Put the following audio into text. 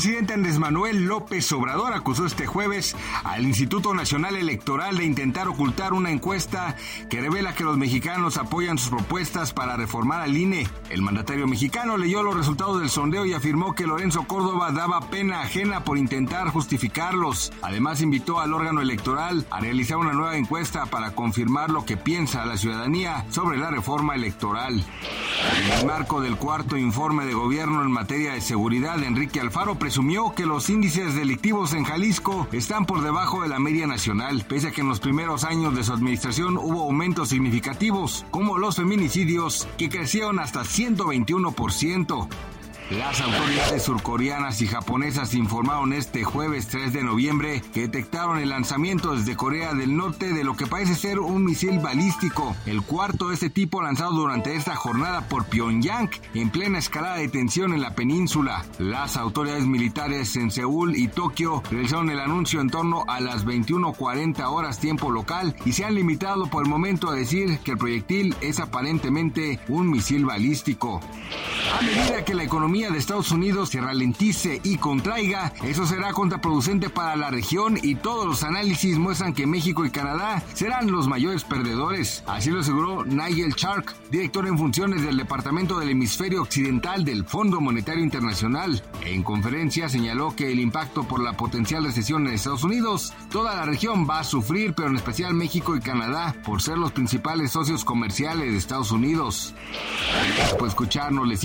Presidente Andrés Manuel López Obrador acusó este jueves al Instituto Nacional Electoral de intentar ocultar una encuesta que revela que los mexicanos apoyan sus propuestas para reformar al INE. El mandatario mexicano leyó los resultados del sondeo y afirmó que Lorenzo Córdoba daba pena ajena por intentar justificarlos. Además invitó al órgano electoral a realizar una nueva encuesta para confirmar lo que piensa la ciudadanía sobre la reforma electoral. En el marco del cuarto informe de gobierno en materia de seguridad, Enrique Alfaro presumió que los índices delictivos en Jalisco están por debajo de la media nacional, pese a que en los primeros años de su administración hubo aumentos significativos, como los feminicidios, que crecieron hasta 121%. Las autoridades surcoreanas y japonesas informaron este jueves 3 de noviembre que detectaron el lanzamiento desde Corea del Norte de lo que parece ser un misil balístico, el cuarto de este tipo lanzado durante esta jornada por Pyongyang en plena escalada de tensión en la península. Las autoridades militares en Seúl y Tokio realizaron el anuncio en torno a las 21:40 horas tiempo local y se han limitado por el momento a decir que el proyectil es aparentemente un misil balístico. A medida que la economía de Estados Unidos se ralentice y contraiga, eso será contraproducente para la región y todos los análisis muestran que México y Canadá serán los mayores perdedores. Así lo aseguró Nigel Shark, director en funciones del Departamento del Hemisferio Occidental del Fondo Monetario Internacional. En conferencia señaló que el impacto por la potencial recesión en Estados Unidos, toda la región va a sufrir, pero en especial México y Canadá, por ser los principales socios comerciales de Estados Unidos. Por escucharnos les